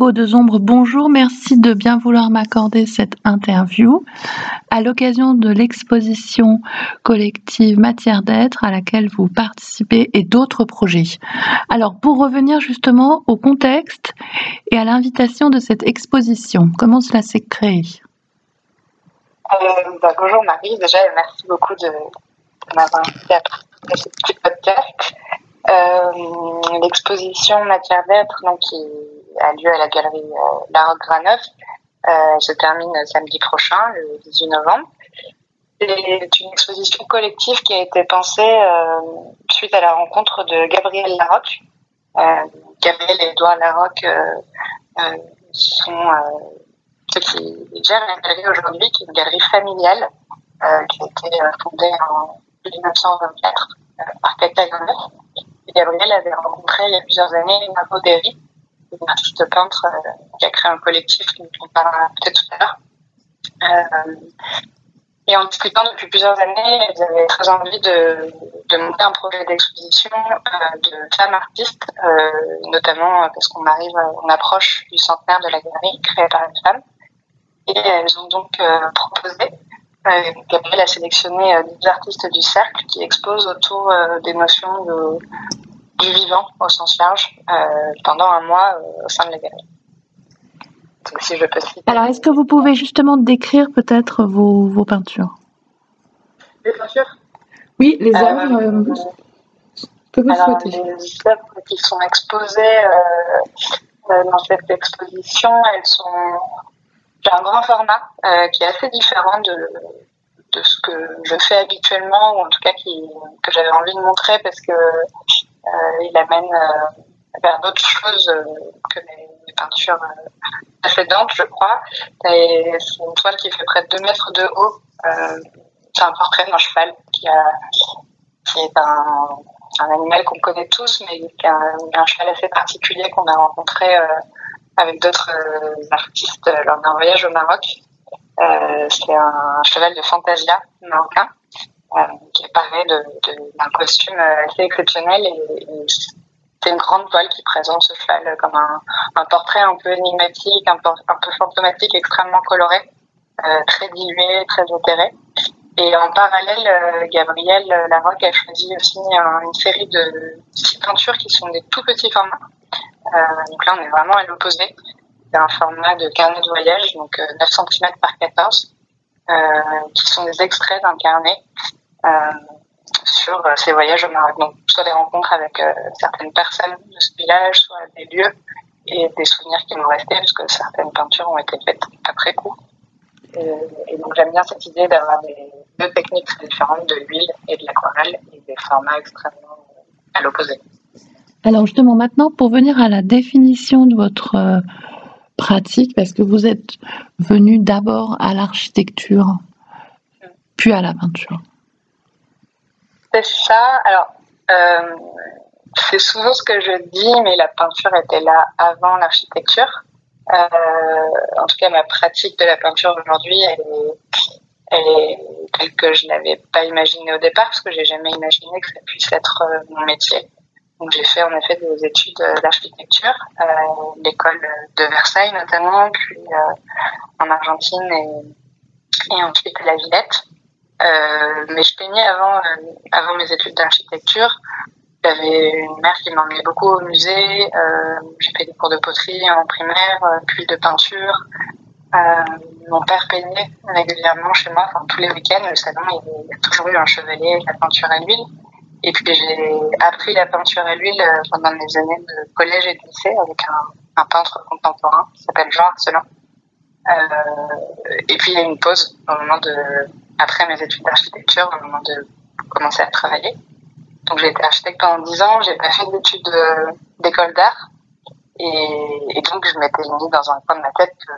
Margot de Zombre, bonjour. Merci de bien vouloir m'accorder cette interview à l'occasion de l'exposition collective Matière d'être à laquelle vous participez et d'autres projets. Alors, pour revenir justement au contexte et à l'invitation de cette exposition, comment cela s'est créé? Euh, bah, Bonjour Marie, déjà merci beaucoup de, m'avoir invité à ce podcast. Euh, l'exposition Matière d'être, donc a lieu à la galerie euh, La Graneuf, euh, se termine samedi prochain, le 18 novembre. C'est une exposition collective qui a été pensée euh, suite à la rencontre de Gabriel Larocque. Euh, Gabriel et Edouard Larocque sont ceux qui gèrent la galerie aujourd'hui, qui est une galerie familiale qui a été fondée en 1924 par Cata Gabriel avait rencontré il y a plusieurs années Margot Derry, une artiste peintre euh, qui a créé un collectif dont on parlera peut-être tout à l'heure. Euh, et en discutant depuis plusieurs années, elles avaient très envie de, monter un projet d'exposition euh, de femmes artistes, notamment parce qu'on arrive, on approche du centenaire de la galerie créée par une femme. Et elles ont donc proposé Gabriel a sélectionné des artistes du cercle qui exposent autour des notions de, du vivant au sens large euh, pendant un mois euh, au sein de la galerie. si je peux Alors, est-ce que vous pouvez justement décrire peut-être vos, vos peintures? Les peintures? Oui, les euh, œuvres que vous alors, souhaitez. Les œuvres qui sont exposées dans cette exposition, elles sont j'ai un grand format qui est assez différent de, de ce que je fais habituellement, ou en tout cas qui, que j'avais envie de montrer parce que euh, il amène euh, vers d'autres choses euh, que les, peintures précédentes, je crois. C'est une toile qui fait près de 2 mètres de haut. c'est un portrait d'un cheval qui, est un, animal qu'on connaît tous, mais qui a un, cheval assez particulier qu'on a rencontré avec d'autres artistes lors d'un voyage au Maroc. c'est un cheval de Fantasia marocain euh, qui paraît d'un costume euh, assez exceptionnel et, c'est une grande toile qui présente ce cheval comme un, portrait un peu énigmatique, un peu, fantomatique, extrêmement coloré, euh, très dilué, très éthéré. Et en parallèle, euh, Gabriel Larocque a choisi aussi une série de six peintures qui sont des tout petits formats. Euh, donc là, on est vraiment à l'opposé. C'est un format de carnet de voyage, donc 9 cm par 14, qui sont des extraits d'un carnet euh, sur euh, ces voyages au Maroc. Donc, soit des rencontres avec euh, certaines personnes de ce village, soit des lieux et des souvenirs qui m'ont resté, parce que certaines peintures ont été faites après coup. Et, donc, j'aime bien cette idée d'avoir deux techniques très différentes de l'huile et de l'aquarelle et des formats extrêmement à l'opposé. Alors justement, maintenant, pour venir à la définition de votre pratique, parce que vous êtes venu d'abord à l'architecture, puis à la peinture? C'est ça. Alors, euh, c'est souvent ce que je dis, mais la peinture était là avant l'architecture. Euh, en tout cas, ma pratique de la peinture aujourd'hui, elle est, elle est telle que je n'avais pas imaginé au départ, parce que j'ai jamais imaginé que ça puisse être euh, mon métier. Donc, j'ai fait en effet des études d'architecture, euh, l'école de Versailles notamment, puis euh, en Argentine et, et ensuite à la Villette. Euh, mais je peignais avant, euh, avant mes études d'architecture. J'avais une mère qui m'emmenait beaucoup au musée. Euh, j'ai fait des cours de poterie en primaire, puis de peinture. mon père peignait régulièrement chez moi, enfin, tous les week-ends. Le salon, il y a toujours eu un chevalier la peinture à l'huile. Et puis j'ai appris la peinture à l'huile pendant mes années de collège et de lycée avec un, peintre contemporain qui s'appelle Jean Arcelin. Et puis il y a une pause au moment de, après mes études d'architecture, au moment de commencer à travailler. Donc j'ai été architecte pendant 10 ans, j'ai pas fait d'études d'école d'art. Et, donc je m'étais mis dans un coin de ma tête que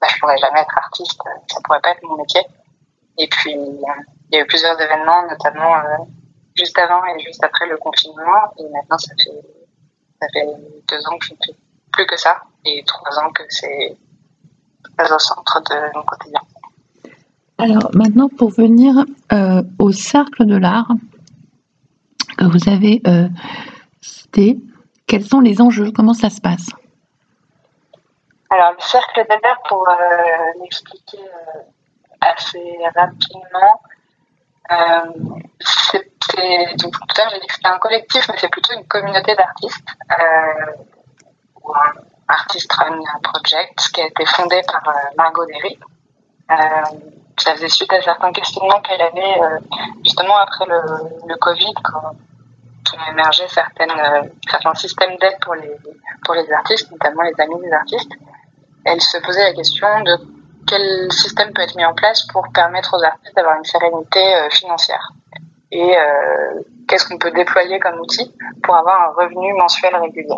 bah, je pourrais jamais être artiste, ça pourrait pas être mon métier. Et puis il y a eu plusieurs événements, notamment euh, juste avant et juste après le confinement. Et maintenant ça fait, ça fait deux ans que je ne fais plus que ça et trois ans que c'est au centre de mon quotidien. Alors maintenant, pour venir euh, au cercle de l'art que vous avez euh, cité, quels sont les enjeux? Comment ça se passe? Alors, le cercle d'Albert, pour l'expliquer assez rapidement, c'est, donc tout à l'heure j'ai dit que c'était un collectif, mais c'est plutôt une communauté d'artistes, ou un Artist Run Project, qui a été fondé par Margot Derry. Ça faisait suite à certains questionnements qu'elle avait justement après le, Covid, quand ont émergé certaines, euh, certains systèmes d'aide pour les, pour les artistes, notamment les amis des artistes. Elle se posait la question de quel système peut être mis en place pour permettre aux artistes d'avoir une sérénité euh, financière et euh, qu'est-ce qu'on peut déployer comme outil pour avoir un revenu mensuel régulier?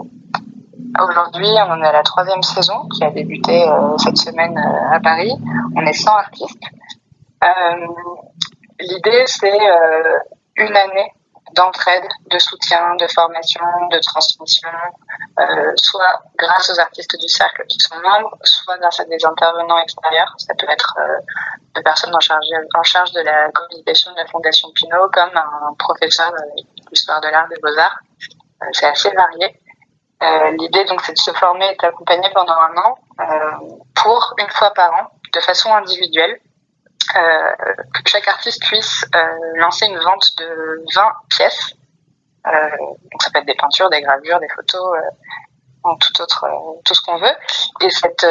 Aujourd'hui, on en est à la troisième saison qui a débuté cette semaine à Paris. On est 100 artistes. L'idée, c'est une année d'entraide, de soutien, de formation, de transmission, euh, soit grâce aux artistes du cercle qui sont membres, soit grâce à des intervenants extérieurs. Ça peut être euh, des personnes en charge, de la communication de la Fondation Pinot, comme un professeur d'histoire de l'art des beaux-arts. Euh, c'est assez varié. L'idée, donc, c'est de se former et d'accompagner pendant un an pour, une fois par an, de façon individuelle, euh, que chaque artiste puisse euh, lancer une vente de 20 pièces. Euh, donc ça peut être des peintures, des gravures, des photos, tout autre, tout ce qu'on veut. Et cette,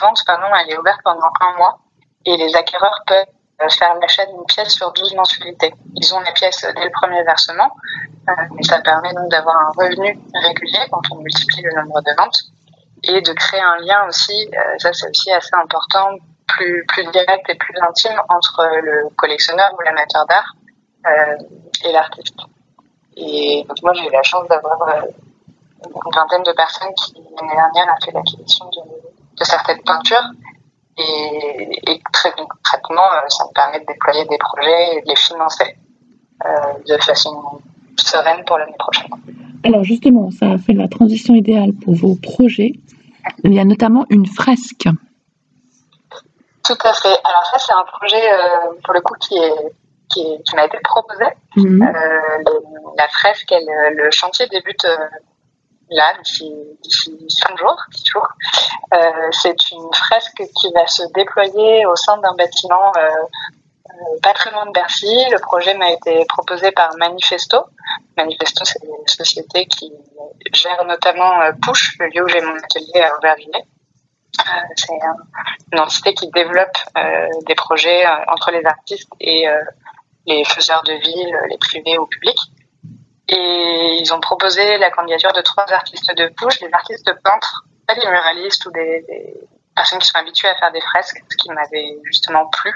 vente, pardon, elle est ouverte pendant un mois et les acquéreurs peuvent faire l'achat d'une pièce sur 12 mensualités. Ils ont la pièce dès le premier versement, mais ça permet donc d'avoir un revenu régulier quand on multiplie le nombre de ventes et de créer un lien aussi, ça c'est aussi assez important plus, plus direct et plus intime entre le collectionneur ou l'amateur d'art euh, et l'artiste. Et donc moi, j'ai eu la chance d'avoir euh, une vingtaine de personnes qui, l'année dernière, ont fait l'acquisition de, certaines peintures. Et, et très concrètement, euh, ça me permet de déployer des projets et de les financer de façon sereine pour l'année prochaine. Alors justement, ça a fait la transition idéale pour vos projets. Il y a notamment une fresque tout à fait. Alors ça, c'est un projet, euh, pour le coup, qui est qui, m'a été proposé. Mhm. Euh, la fresque, le chantier débute euh, là, d'ici cinq jours, jours. c'est une fresque qui va se déployer au sein d'un bâtiment pas très loin de Bercy. Le projet m'a été proposé par Manifesto. Manifesto, c'est une société qui gère notamment Push, le lieu où j'ai mon atelier à Aubervilliers. Euh, c'est une entité qui développe euh, des projets euh, entre les artistes et les faiseurs de villes, les privés ou publics. Et ils ont proposé la candidature de trois artistes de bouche, des artistes peintres, pas des muralistes ou des, personnes qui sont habituées à faire des fresques, ce qui m'avait justement plu.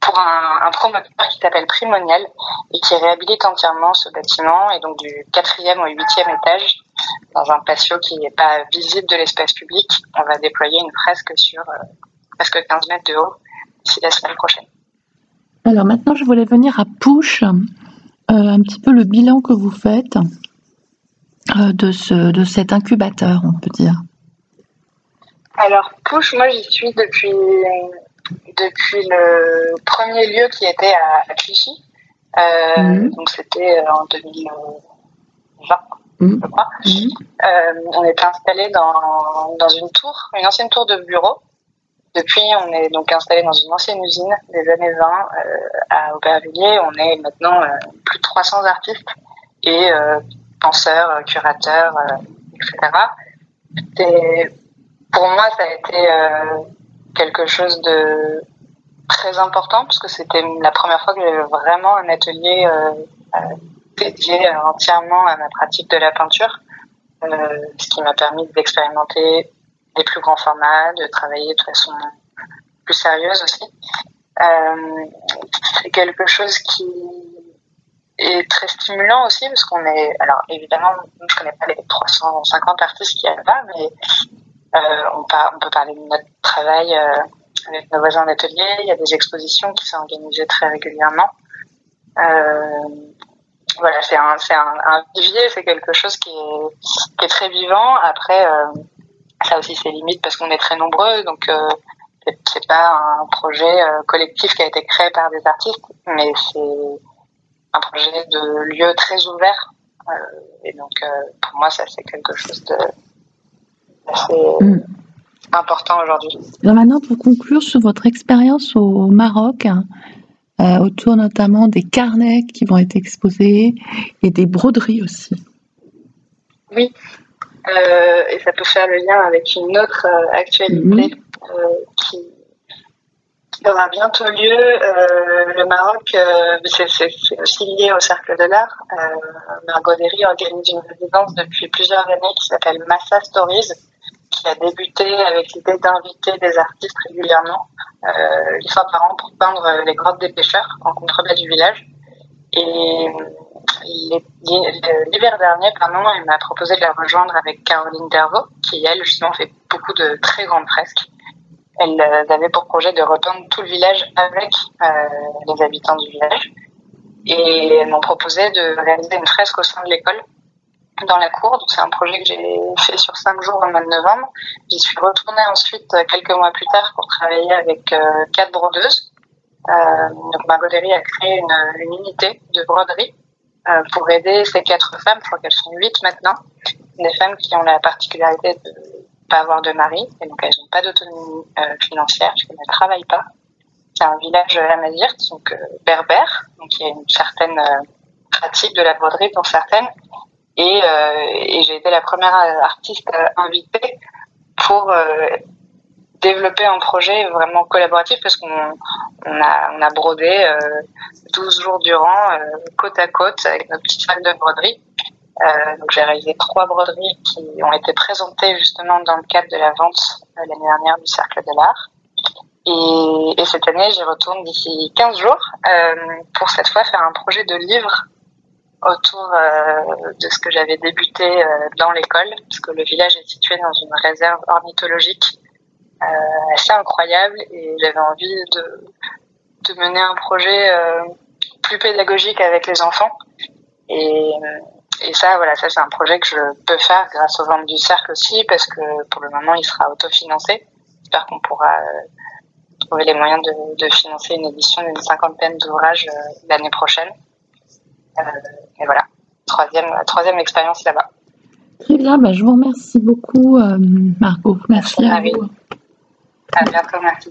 Pour un, un, promoteur qui s'appelle Primonial et qui réhabilite entièrement ce bâtiment et donc du quatrième au huitième étage dans un patio qui n'est pas visible de l'espace public, on va déployer une fresque sur euh, presque 15 mètres de haut d'ici la semaine prochaine. Alors maintenant, je voulais venir à Push, euh, un petit peu le bilan que vous faites euh, de, ce, de cet incubateur, on peut dire. Alors Push, moi j'y suis depuis, depuis le premier lieu qui était à, Clichy. Mhm. Donc c'était en 2020. Mm. je crois. Mm. Euh, on était installé dans, dans une tour, une ancienne tour de bureau. Depuis, on est donc installé dans une ancienne usine des années 20 euh, à Aubervilliers. On est maintenant euh, plus de 300 artistes et penseurs, curateurs, etc. Et pour moi, ça a été quelque chose de très important parce que c'était la première fois que j'avais vraiment un atelier dédié entièrement à ma pratique de la peinture, euh, ce qui m'a permis d'expérimenter des plus grands formats, de travailler de façon plus sérieuse aussi. Euh, c'est quelque chose qui est très stimulant aussi parce qu'on est, alors évidemment, je connais pas les 350 artistes qui y a là, mais euh, on, peut parler de notre travail avec nos voisins d'atelier. Il y a des expositions qui sont organisées très régulièrement. Euh, voilà, c'est un, un, un, vivier, c'est quelque chose qui est, qui est très vivant. Après, euh, ça aussi c'est limite parce qu'on est très nombreux, donc euh, c'est, pas un projet euh, collectif qui a été créé par des artistes, mais c'est un projet de lieu très ouvert. Euh, et donc, euh, pour moi, ça c'est quelque chose de c'est mm. important aujourd'hui. Maintenant, pour conclure sur votre expérience au Maroc, euh, autour notamment des carnets qui vont être exposés et des broderies aussi. Oui, euh, et ça peut faire le lien avec une autre euh, actualité mhm. qui, aura bientôt lieu. le Maroc, c'est aussi lié au Cercle de l'Art. Margot Derry organise une résidence depuis plusieurs années qui s'appelle Massa Stories qui a débuté avec l'idée d'inviter des artistes régulièrement, euh, une fois par an, pour peindre les grottes des pêcheurs en contrebas du village. Et l'hiver dernier, pardon, elle m'a proposé de la rejoindre avec Caroline Dervaux, qui elle justement fait beaucoup de très grandes fresques. Elle euh, avait pour projet de repeindre tout le village avec euh, les habitants du village. Et elles m'ont proposé de réaliser une fresque au sein de l'école dans la cour. Donc c'est un projet que j'ai fait sur cinq jours au mois de novembre. J'y suis retournée ensuite euh, quelques mois plus tard pour travailler avec euh, quatre brodeuses. Euh, donc Margot a créé une, unité de broderie euh, pour aider ces quatre femmes. Je crois qu'elles sont huit maintenant. Des femmes qui ont la particularité de pas avoir de mari et donc elles n'ont pas d'autonomie euh, financière puisqu'elles ne travaillent pas. C'est un village amazigh, donc berbère, donc il y a une certaine pratique de la broderie pour certaines euh, et, j'ai été la première artiste invitée pour euh, développer un projet vraiment collaboratif parce qu'on on a, brodé 12 euh, jours durant, côte à côte, avec nos petites sacs de broderie. donc j'ai réalisé trois broderies qui ont été présentées justement dans le cadre de la vente l'année dernière du Cercle de l'Art. Et, cette année, j'y retourne d'ici 15 jours pour cette fois faire un projet de livre autour euh, de ce que j'avais débuté euh, dans l'école, parce que le village est situé dans une réserve ornithologique euh, assez incroyable et j'avais envie de, de mener un projet plus pédagogique avec les enfants. Et, et ça, voilà, ça c'est un projet que je peux faire grâce au ventes du cercle aussi, parce que pour le moment il sera autofinancé. J'espère qu'on pourra trouver les moyens de, de financer une édition d'une cinquantaine d'ouvrages l'année prochaine. Troisième, troisième expérience là-bas. Très bien, bah, je vous remercie beaucoup, euh, Margot. Merci, à vous. À bientôt, merci.